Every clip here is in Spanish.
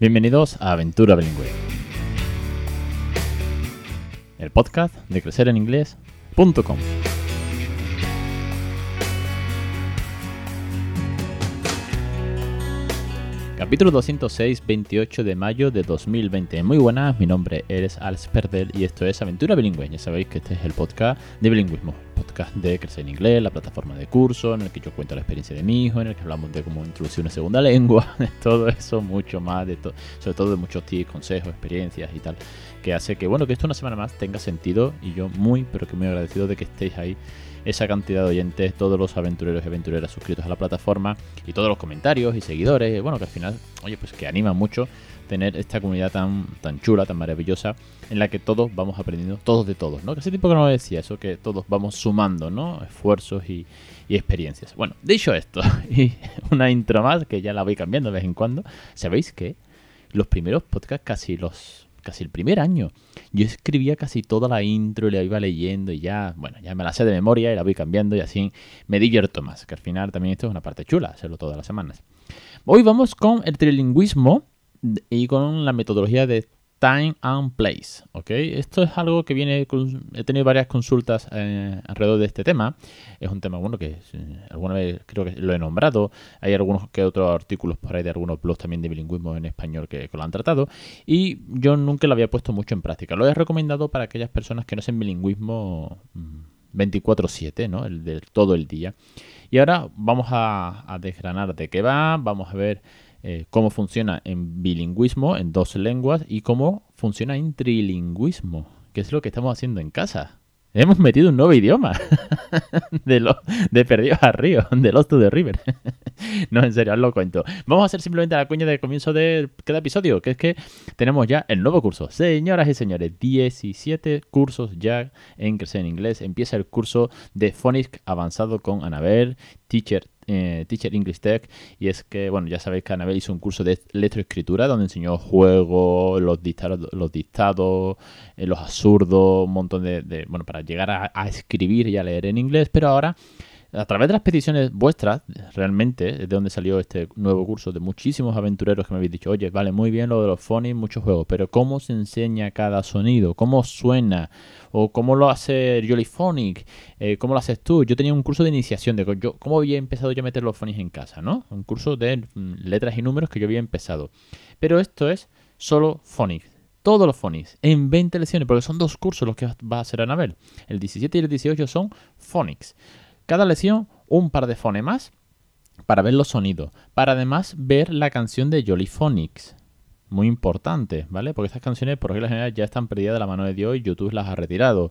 Bienvenidos a Aventura Bilingüe. El podcast de crecereninglés.com. Capítulo 206, 28 de mayo de 2020. Muy buenas, mi nombre es Alex Perdel y esto es Aventura Bilingüe. Ya sabéis que este es el podcast de bilingüismo, de Crecer en Inglés, la plataforma de curso en el que yo cuento la experiencia de mi hijo, en el que hablamos de cómo introducir una segunda lengua, de todo eso, mucho más, de sobre todo de muchos tips, consejos, experiencias y tal, que hace que, bueno, que esto una semana más tenga sentido y yo muy, pero que muy agradecido de que estéis ahí. Esa cantidad de oyentes, todos los aventureros y aventureras suscritos a la plataforma y todos los comentarios y seguidores, bueno, que al final, oye, pues que anima mucho tener esta comunidad tan, tan chula, tan maravillosa, en la que todos vamos aprendiendo, todos de todos, ¿no? Que hace tiempo que no decía eso, que todos vamos sumando, ¿no? Esfuerzos y, experiencias. Bueno, dicho esto, y una intro más, que ya la voy cambiando de vez en cuando, ¿sabéis que los primeros podcasts casi los casi el primer año. Yo escribía casi toda la intro y la iba leyendo y ya, bueno, ya me la sé de memoria y la voy cambiando y así me divierto más, que al final también esto es una parte chula, hacerlo todas las semanas. Hoy vamos con el trilingüismo y con la metodología de Time and Place, ¿ok? Esto es algo que viene, he tenido varias consultas eh, alrededor de este tema. Es un tema, bueno, que eh, alguna vez creo que lo he nombrado. Hay algunos que otros artículos por ahí de algunos blogs también de bilingüismo en español que, lo han tratado. Y yo nunca lo había puesto mucho en práctica. Lo he recomendado para aquellas personas que no sean bilingüismo 24/7, mm, ¿no? El de todo el día. Y ahora vamos a desgranar de qué va, vamos a ver eh, cómo funciona en bilingüismo, en dos lenguas, y cómo funciona en trilingüismo, que es lo que estamos haciendo en casa. Hemos metido un nuevo idioma de, lo, de Perdidos a Río, de Lost to the River. no, en serio, os lo cuento. Vamos a hacer simplemente la cuña de comienzo de cada episodio, que es que tenemos ya el nuevo curso. Señoras y señores, 17 cursos ya en Crecer en Inglés. Empieza el curso de Phonics avanzado con Anabel, Teacher eh, Teacher English Tech y es que, bueno, ya sabéis que Anabel hizo un curso de electroescritura donde enseñó juegos, los dictados, los, dictados, eh, los absurdos, un montón de, bueno, para llegar a escribir y a leer en inglés, pero ahora a través de las peticiones vuestras, realmente, de donde salió este nuevo curso, de muchísimos aventureros que me habéis dicho, oye, vale, muy bien lo de los phonics, muchos juegos, pero ¿cómo se enseña cada sonido? ¿Cómo suena? ¿O cómo lo hace Jollyphonic? Eh, ¿Cómo lo haces tú? Yo tenía un curso de iniciación de yo, cómo había empezado yo a meter los phonics en casa, ¿no? Un curso de mm, letras y números que yo había empezado. Pero esto es solo phonics todos los phonics en 20 lecciones, porque son dos cursos los que va a hacer Anabel. El 17 y el 18 son phonics. Cada lección un par de fonemas para ver los sonidos, para además ver la canción de Jolly Phonics. Muy importante, ¿vale? Porque estas canciones por regla general ya están perdidas de la mano de Dios y YouTube las ha retirado.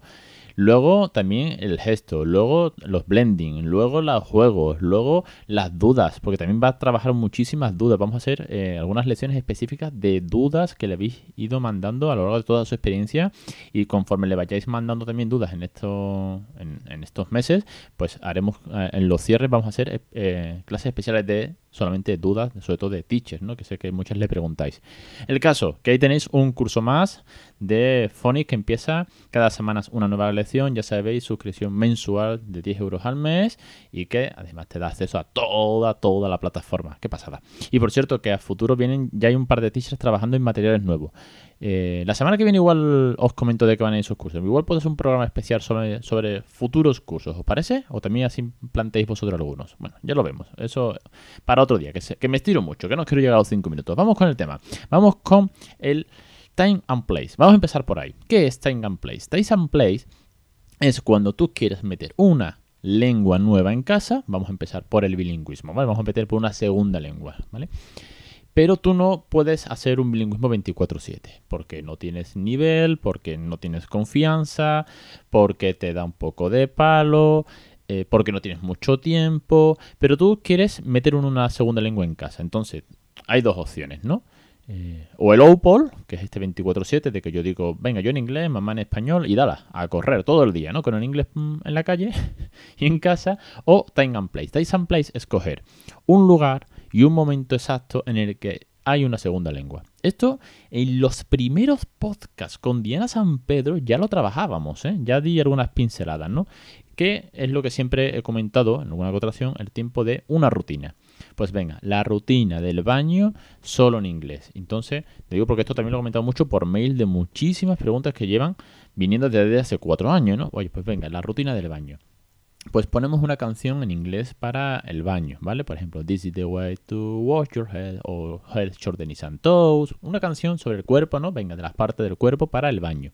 Luego también el gesto, luego los blending, luego los juegos, luego las dudas, porque también va a trabajar muchísimas dudas. Vamos a hacer eh, algunas lecciones específicas de dudas que le habéis ido mandando a lo largo de toda su experiencia y conforme le vayáis mandando también dudas en, esto, en, estos meses, pues haremos eh, en los cierres vamos a hacer eh, clases especiales de solamente dudas, sobre todo de teachers, ¿no? que sé que muchas le preguntáis. El caso, que ahí tenéis un curso más de Phonics que empieza cada semana una nueva lección, ya sabéis, suscripción mensual de 10 euros al mes y que además te da acceso a toda, toda la plataforma. Qué pasada. Y por cierto, que a futuro vienen, ya hay un par de teachers trabajando en materiales nuevos. Eh, la semana que viene igual os comento de qué van a ir esos cursos. Igual puede ser un programa especial sobre, sobre futuros cursos, ¿os parece? O también así planteéis vosotros algunos. Bueno, ya lo vemos. Eso para otro día, que, que me estiro mucho, que no quiero llegar a los 5 minutos. Vamos con el tema. Vamos con el time and place. Vamos a empezar por ahí. ¿Qué es time and place? Time and place es cuando tú quieres meter una lengua nueva en casa. Vamos a empezar por el bilingüismo, ¿vale? Vamos a meter por una segunda lengua, ¿vale? Pero tú no puedes hacer un bilingüismo 24/7 porque no tienes nivel, porque no tienes confianza, porque te da un poco de palo, eh, porque no tienes mucho tiempo, pero tú quieres meter una segunda lengua en casa. Entonces, hay dos opciones, ¿no? Eh, o el OPOL, que es este 24-7, de que yo digo, venga, yo en inglés, mamá en español, y dala, a correr todo el día, ¿no? Con el inglés mm, en la calle y en casa. O Time and Place. Time and Place es coger un lugar y un momento exacto en el que hay una segunda lengua. Esto en los primeros podcasts con Diana San Pedro ya lo trabajábamos, ¿eh? ya di algunas pinceladas, ¿no? Que es lo que siempre he comentado en alguna ocasión, el tiempo de una rutina. Pues venga, la rutina del baño solo en inglés. Entonces, te digo porque esto también lo he comentado mucho por mail de muchísimas preguntas que llevan viniendo desde hace cuatro años, ¿no? Oye, pues venga, la rutina del baño. Pues ponemos una canción en inglés para el baño, ¿vale? Por ejemplo, This is the way to wash your head o Head, Shoulders and Toes. Una canción sobre el cuerpo, ¿no? Venga, de las partes del cuerpo para el baño.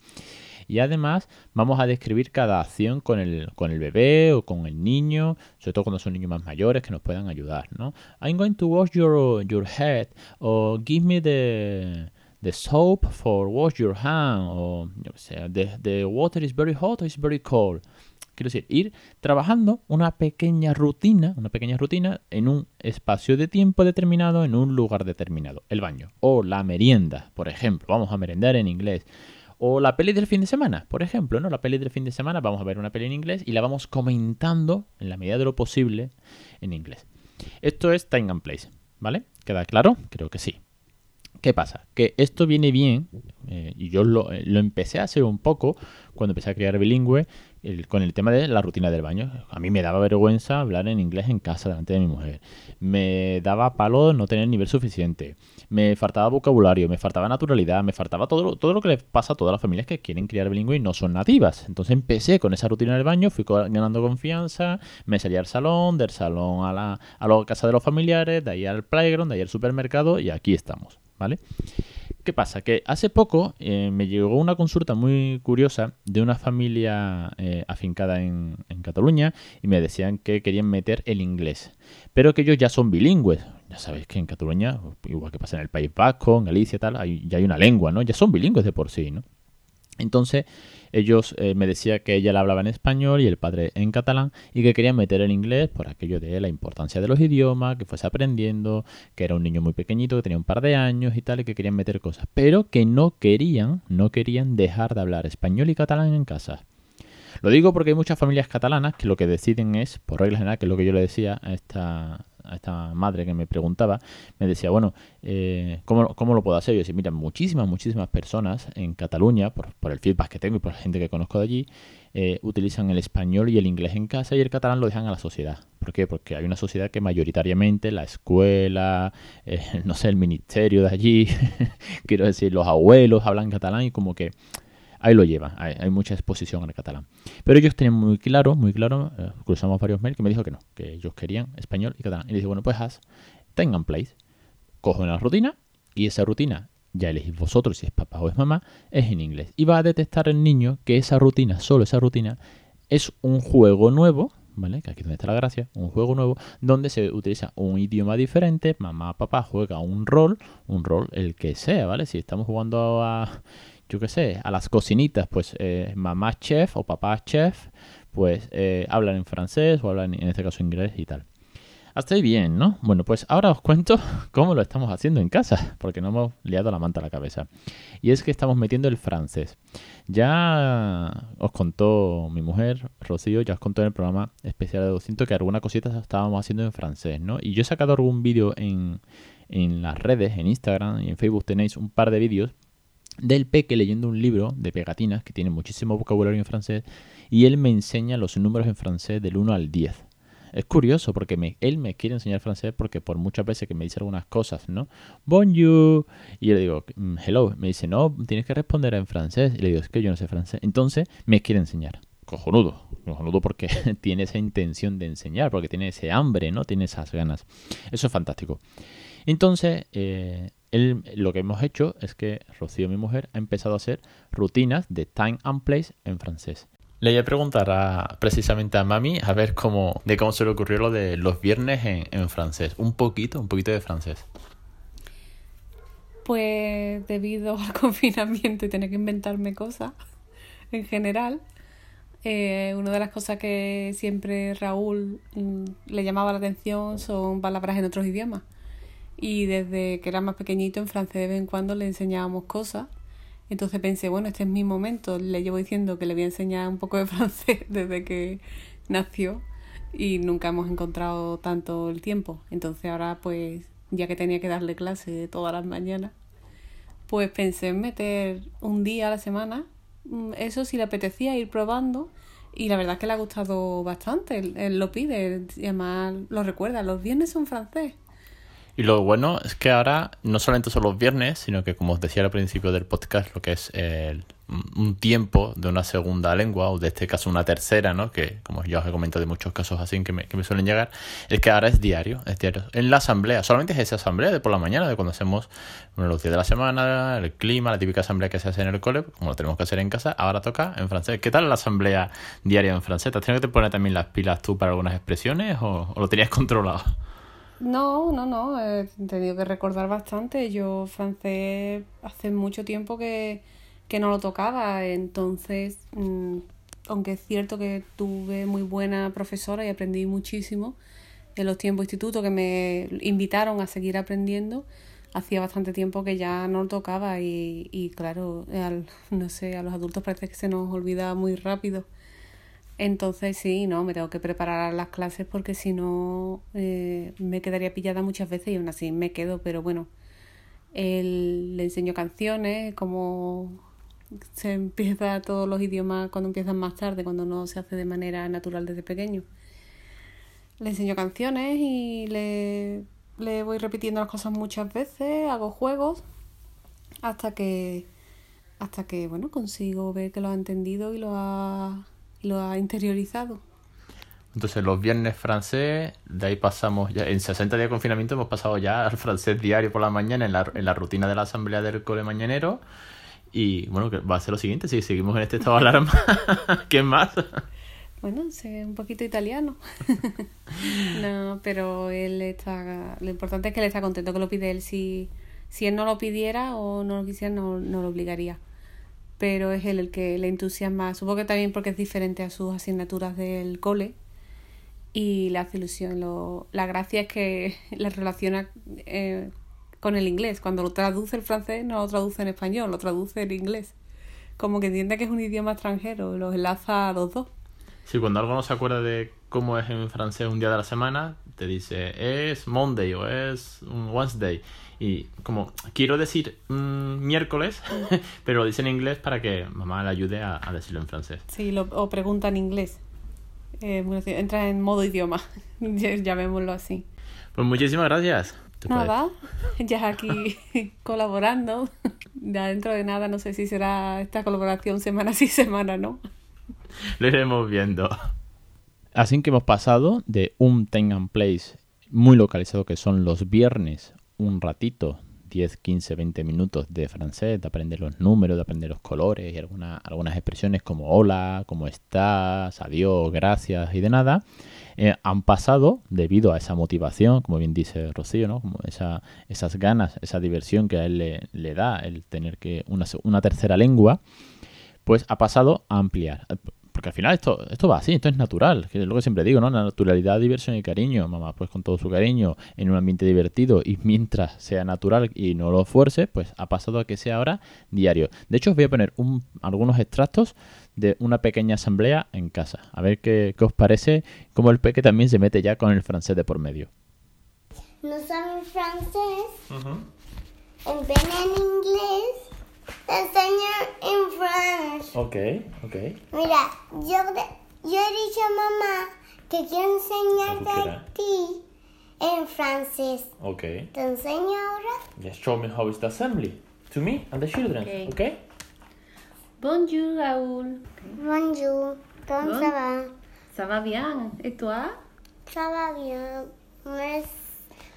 Y además vamos a describir cada acción con el, con el bebé o con el niño, sobre todo cuando son niños más mayores que nos puedan ayudar, ¿no? I'm going to wash your, your head o give me the, the soap for wash your hand o the, the water is very hot or is very cold. Quiero decir, ir trabajando una pequeña rutina, una pequeña rutina en un espacio de tiempo determinado, en un lugar determinado. El baño. O la merienda, por ejemplo. Vamos a merendar en inglés. O la peli del fin de semana, por ejemplo, ¿no? La peli del fin de semana, vamos a ver una peli en inglés y la vamos comentando en la medida de lo posible en inglés. Esto es time and place, ¿vale? ¿Queda claro? Creo que sí. ¿Qué pasa? Que esto viene bien, eh, y yo lo, eh, lo, empecé a hacer un poco cuando empecé a crear bilingüe, con el tema de la rutina del baño. A mí me daba vergüenza hablar en inglés en casa delante de mi mujer. Me daba palo no tener nivel suficiente. Me faltaba vocabulario, me faltaba naturalidad, me faltaba todo todo lo que le pasa a todas las familias que quieren criar bilingüe y no son nativas. Entonces empecé con esa rutina del baño, fui ganando confianza, me salía al salón, del salón a la, a la casa de los familiares, de ahí al playground, de ahí al supermercado y aquí estamos, ¿vale? ¿Qué pasa? Que hace poco eh, me llegó una consulta muy curiosa de una familia eh, afincada en, Cataluña y me decían que querían meter el inglés, pero que ellos ya son bilingües. Ya sabéis que en Cataluña, igual que pasa en el País Vasco, en Galicia tal, ya hay una lengua, ¿no? Ya son bilingües de por sí, ¿no? Entonces, ellos eh, me decía que ella la hablaba en español y el padre en catalán y que querían meter el inglés por aquello de la importancia de los idiomas, que fuese aprendiendo, que era un niño muy pequeñito, que tenía un par de años y tal, y que querían meter cosas, pero que no querían, no querían dejar de hablar español y catalán en casa. Lo digo porque hay muchas familias catalanas que lo que deciden es, por regla general, que es lo que yo le decía a esta, a esta madre que me preguntaba, me decía, bueno, eh, ¿cómo, lo puedo hacer? Yo decía, mira, muchísimas, muchísimas personas en Cataluña, por, por, el feedback que tengo y por la gente que conozco de allí, eh, utilizan el español y el inglés en casa y el catalán lo dejan a la sociedad. ¿Por qué? Porque hay una sociedad que mayoritariamente la escuela, eh, no sé, el ministerio de allí, quiero decir, los abuelos hablan catalán y como que ahí lo llevan, hay, mucha exposición al catalán. Pero ellos tenían muy claro, muy claro, eh, cruzamos varios mails, que me dijo que no, que ellos querían español y catalán. Y le dije, bueno, pues haz, tengan place, cojo una rutina y esa rutina, ya elegís vosotros si es papá o es mamá, es en inglés. Y va a detectar el niño que esa rutina, solo esa rutina, es un juego nuevo, ¿vale? Que aquí es donde está la gracia, un juego nuevo, donde se utiliza un idioma diferente, mamá, papá juega un rol, un rol el que sea, ¿vale? Si estamos jugando a yo qué sé, a las cocinitas, pues eh, mamá chef o papá chef, pues eh, hablan en francés o hablan en este caso inglés y tal. Hasta ahí bien, ¿no? Bueno, pues ahora os cuento cómo lo estamos haciendo en casa, porque no hemos liado la manta a la cabeza. Y es que estamos metiendo el francés. Ya os contó mi mujer, Rocío, ya os contó en el programa especial de 200 que algunas cositas estábamos haciendo en francés, ¿no? Y yo he sacado algún vídeo en, en las redes, en Instagram y en Facebook tenéis un par de vídeos del peque leyendo un libro de pegatinas que tiene muchísimo vocabulario en francés y él me enseña los números en francés del 1 al 10. Es curioso porque él me quiere enseñar francés porque por muchas veces que me dice algunas cosas, ¿no? Bonjour. Y yo le digo, mm, hello. Me dice, no, tienes que responder en francés. Y le digo, es que yo no sé francés. Entonces me quiere enseñar. Cojonudo. Cojonudo porque tiene esa intención de enseñar, porque tiene ese hambre, ¿no? Tiene esas ganas. Eso es fantástico. Entonces, eh, lo que hemos hecho es que Rocío, mi mujer, ha empezado a hacer rutinas de time and place en francés. Le voy a preguntar precisamente a mami a ver cómo, de cómo se le ocurrió lo de los viernes en, en francés. Un poquito, un poquito de francés. Pues debido al confinamiento y tener que inventarme cosas en general, eh, una de las cosas que siempre Raúl mm, le llamaba la atención son palabras en otros idiomas y desde que era más pequeñito en francés de vez en cuando le enseñábamos cosas. Entonces pensé, bueno, este es mi momento. Le llevo diciendo que le voy a enseñar un poco de francés desde que nació y nunca hemos encontrado tanto el tiempo. Entonces ahora pues ya que tenía que darle clase todas las mañanas, pues pensé en meter un día a la semana. Mm, eso si le apetecía ir probando Y la verdad es que le ha gustado bastante. Él, lo pide, y lo recuerda. Los viernes son francés. Y lo bueno es que ahora no solamente son los viernes, sino que como os decía al principio del podcast, lo que es el, un tiempo de una segunda lengua, o de este caso una tercera, ¿no? Que como ya os he comentado de muchos casos así que me, que me suelen llegar, es que ahora es diario, es diario. En la asamblea, solamente es esa asamblea de por la mañana, de cuando hacemos bueno, los días de la semana, el clima, la típica asamblea que se hace en el cole, como lo tenemos que hacer en casa, ahora toca en francés. ¿Qué tal la asamblea diaria en francés? ¿Te has tenido que poner también las pilas tú para algunas expresiones o lo tenías controlado? No, no, no, he tenido que recordar bastante. Yo francés hace mucho tiempo que, que no lo tocaba, entonces, mm, aunque es cierto que tuve muy buena profesora y aprendí muchísimo en los tiempos instituto que me invitaron a seguir aprendiendo, hacía bastante tiempo que ya no lo tocaba y, y claro, al, no sé, a los adultos parece que se nos olvida muy rápido. Entonces sí, no, me tengo que preparar las clases porque si no eh, me quedaría pillada muchas veces y aún así me quedo, pero bueno, él, le enseño canciones, como se empieza todos los idiomas cuando empiezan más tarde, cuando no se hace de manera natural desde pequeño. Le enseño canciones y le, le voy repitiendo las cosas muchas veces, hago juegos hasta que hasta que bueno consigo ver que lo ha entendido y lo ha lo ha interiorizado. Entonces los viernes francés, de ahí pasamos ya, en 60 días de confinamiento hemos pasado ya al francés diario por la mañana en la, en la rutina de la asamblea del cole mañanero. Y bueno, que va a ser lo siguiente, si seguimos en este estado de alarma, ¿qué más? Bueno, sé un poquito italiano. no, pero él está. Lo importante es que él está contento que lo pide él. Si, si él no lo pidiera o no lo quisiera, no, no lo obligaría pero es él el que le entusiasma, supongo que también porque es diferente a sus asignaturas del cole y le hace ilusión. Lo, la gracia es que le relaciona eh, con el inglés. Cuando lo traduce el francés, no lo traduce en español, lo traduce en inglés. Como que entiende que es un idioma extranjero, los enlaza a los dos. Sí, cuando algo no se acuerda de cómo es en francés un día de la semana, te dice es Monday o es Wednesday. Y como quiero decir mm, miércoles, pero lo dice en inglés para que mamá le ayude a, a decirlo en francés. Sí, lo, o pregunta en inglés. Eh, bueno, entra en modo idioma, llamémoslo así. Pues muchísimas gracias. Puedes- Nada, ya aquí colaborando. Ya dentro de nada, no sé si será esta colaboración semana sí, semana no. Lo iremos viendo. Así que hemos pasado de un time and place muy localizado que son los viernes, un ratito, 10, 15, 20 minutos de francés, de aprender los números, de aprender los colores y alguna- algunas expresiones como hola, cómo estás, adiós, gracias y de nada, eh, han pasado debido a esa motivación, como bien dice Rocío, ¿no? Como esa, esas ganas, esa diversión que a él le, da el tener que una tercera lengua, pues ha pasado a ampliar. Porque al final esto, esto va así, esto es natural, que es lo que siempre digo, ¿no? La naturalidad, diversión y cariño. Mamá, pues con todo su cariño, en un ambiente divertido y mientras sea natural y no lo fuerce, pues ha pasado a que sea ahora diario. De hecho, os voy a poner un- algunos extractos de una pequeña asamblea en casa. A ver qué, qué os parece, cómo el peque también se mete ya con el francés de por medio. No saben francés. En ven en inglés. Te enseño en francés. Ok, ok. Mira, yo, yo he dicho a mamá que quiero enseñarte a ti en francés. Ok. ¿Te enseño ahora? Just show me how is the assembly. To me and the children, Ok. okay? Bonjour Raoul. Bonjour. ¿Cómo Bon. ça va? Ça va bien? Et toi? Ça va bien. Merci,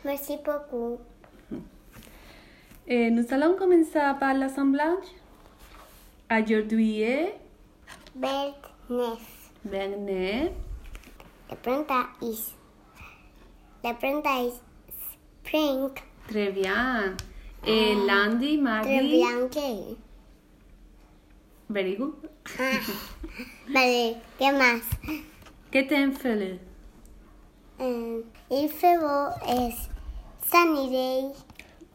merci beaucoup. Eh, nous allons commencer par l'assemblage. Aujourd'hui est Bert Nef. Bernet. La pregunta es. La pregunta es. Spring. Très bien. Et lundi, Très mardi. bien que. Very good. Vale, ¿qué más? ¿Qué Eh, il fait beau es sunny day.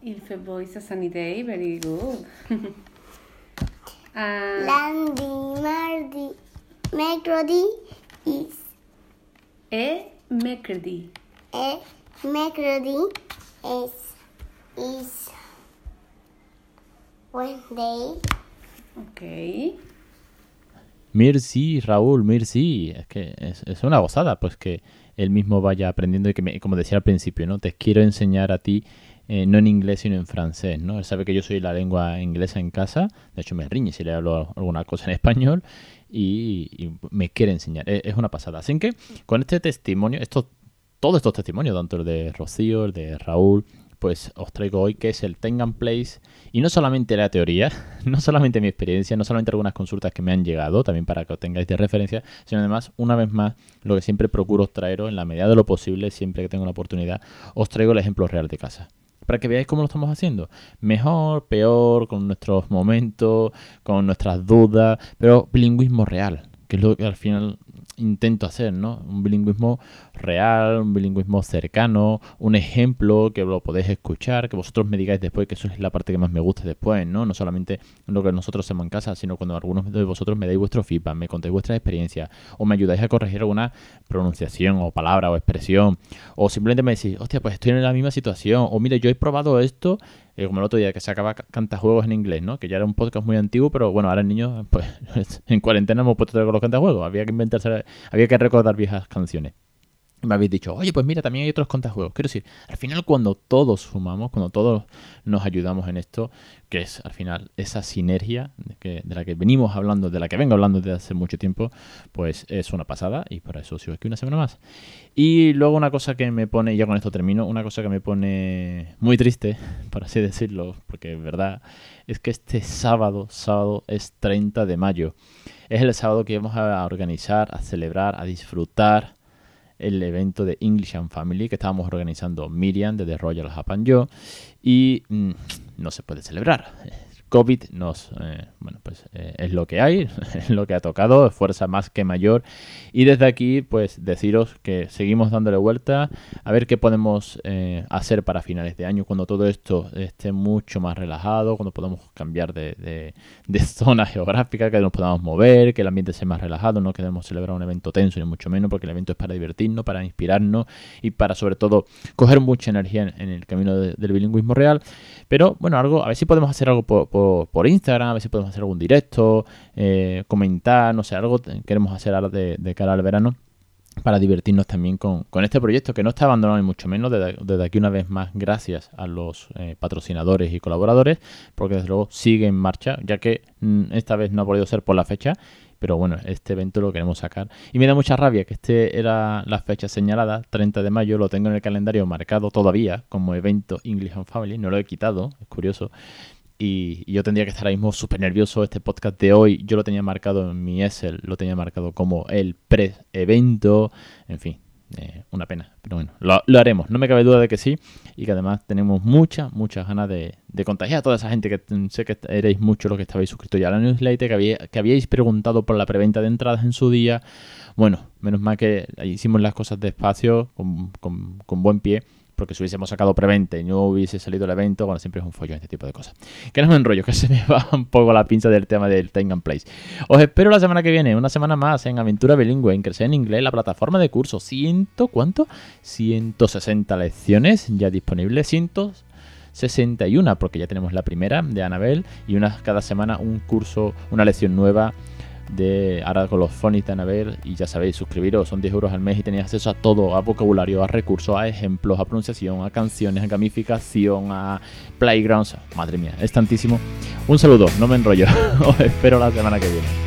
Il fait beau, it's a sunny day. Very good. Ah, Lundi, mardi, mercredi is mercredi. eh, mercredi es is Wednesday. Ok. Mirci, Raúl, Mirci. Es que es, es una gozada, pues que él mismo vaya aprendiendo y que, me- como decía al principio, ¿no? Te quiero enseñar a ti, eh, no en inglés, sino en francés, ¿no? Él sabe que yo soy la lengua inglesa en casa, de hecho me riñe si le hablo alguna cosa en español y, me quiere enseñar. Es, es una pasada. Así que con este testimonio, estos, todos estos testimonios, tanto el de Rocío, el de Raúl, pues os traigo hoy que es el Tengan Place y no solamente la teoría, no solamente mi experiencia, no solamente algunas consultas que me han llegado, también para que os tengáis de referencia, sino además, una vez más, lo que siempre procuro traeros en la medida de lo posible, siempre que tengo la oportunidad, os traigo el ejemplo real de casa. Para que veáis cómo lo estamos haciendo. Mejor, peor, con nuestros momentos, con nuestras dudas, pero bilingüismo real, que es lo que al final intento hacer, ¿no? Un bilingüismo real, un bilingüismo cercano, un ejemplo que lo podéis escuchar, que vosotros me digáis después, que eso es la parte que más me gusta después, ¿no? No solamente lo que nosotros hacemos en casa, sino cuando algunos de vosotros me dais vuestro feedback, me contáis vuestras experiencias, o me ayudáis a corregir alguna pronunciación, o palabra, o expresión, o simplemente me decís, hostia, pues estoy en la misma situación, o mire, yo he probado esto, eh, como el otro día que se acaba cantajuegos en inglés, ¿no? Que ya era un podcast muy antiguo, pero bueno, ahora el niño, pues en cuarentena hemos puesto con los cantajuegos, había que inventarse, había que recordar viejas canciones. Me habéis dicho, oye, pues mira, también hay otros contajuegos. Quiero decir, al final cuando todos sumamos, cuando todos nos ayudamos en esto, que es al final esa sinergia de, que, de la que venimos hablando, de la que vengo hablando desde hace mucho tiempo, pues es una pasada y por eso sigo aquí una semana más. Y luego una cosa que me pone, ya con esto termino, una cosa que me pone muy triste, por así decirlo, porque es verdad, es que este sábado, sábado es 30 de mayo. Es el sábado que vamos a organizar, a celebrar, a disfrutar el evento de English and Family que estábamos organizando Miriam de The Royal Japan yo y mm, no se puede celebrar. COVID nos, eh, bueno, pues eh, es lo que hay, es lo que ha tocado, fuerza más que mayor. Y desde aquí, pues deciros que seguimos dándole vuelta a ver qué podemos eh, hacer para finales de año, cuando todo esto esté mucho más relajado, cuando podamos cambiar de, de, de zona geográfica, que nos podamos mover, que el ambiente sea más relajado, no queremos celebrar un evento tenso ni mucho menos, porque el evento es para divertirnos, para inspirarnos y para sobre todo coger mucha energía en, en el camino de, del bilingüismo real. Pero bueno, algo, a ver si podemos hacer algo por, por, por Instagram, a ver si podemos hacer algún directo, eh, comentar, no sé, algo queremos hacer ahora de, cara al verano para divertirnos también con, este proyecto que no está abandonado ni mucho menos. Desde, desde aquí una vez más, gracias a los eh, patrocinadores y colaboradores, porque desde luego sigue en marcha, ya que mm, esta vez no ha podido ser por la fecha. Pero bueno, este evento lo queremos sacar. Y me da mucha rabia que este era la fecha señalada, 30 de mayo, lo tengo en el calendario marcado todavía como evento English and Family, no lo he quitado, es curioso. Y, yo tendría que estar ahora mismo súper nervioso. Este podcast de hoy yo lo tenía marcado en mi Excel, lo tenía marcado como el pre-evento. En fin, eh, una pena. Pero bueno, lo, lo, haremos. No me cabe duda de que sí. Y que además tenemos muchas, muchas ganas de, contagiar a toda esa gente que sé que erais muchos los que estabais suscritos ya a la newsletter, que, había, que habíais preguntado por la preventa de entradas en su día. Bueno, menos mal que hicimos las cosas despacio, con, con, con buen pie porque si hubiésemos sacado preventa y no hubiese salido el evento, bueno, siempre es un follón este tipo de cosas. Que no me enrollo, que se me va un poco la pinza del tema del Tengan Place. Os espero la semana que viene, una semana más en Aventura Bilingüe, en Crecer en Inglés, la plataforma de curso. ¿Ciento cuánto? 160 lecciones ya disponibles, cientos 61, porque ya tenemos la primera de Anabel y una cada semana un curso, una lección nueva de ahora con los phonics de Anabel y ya sabéis, suscribiros, son 10 euros al mes y tenéis acceso a todo, a vocabulario, a recursos, a ejemplos, a pronunciación, a canciones, a gamificación, a playgrounds. Madre mía, es tantísimo. Un saludo, no me enrollo, os espero la semana que viene.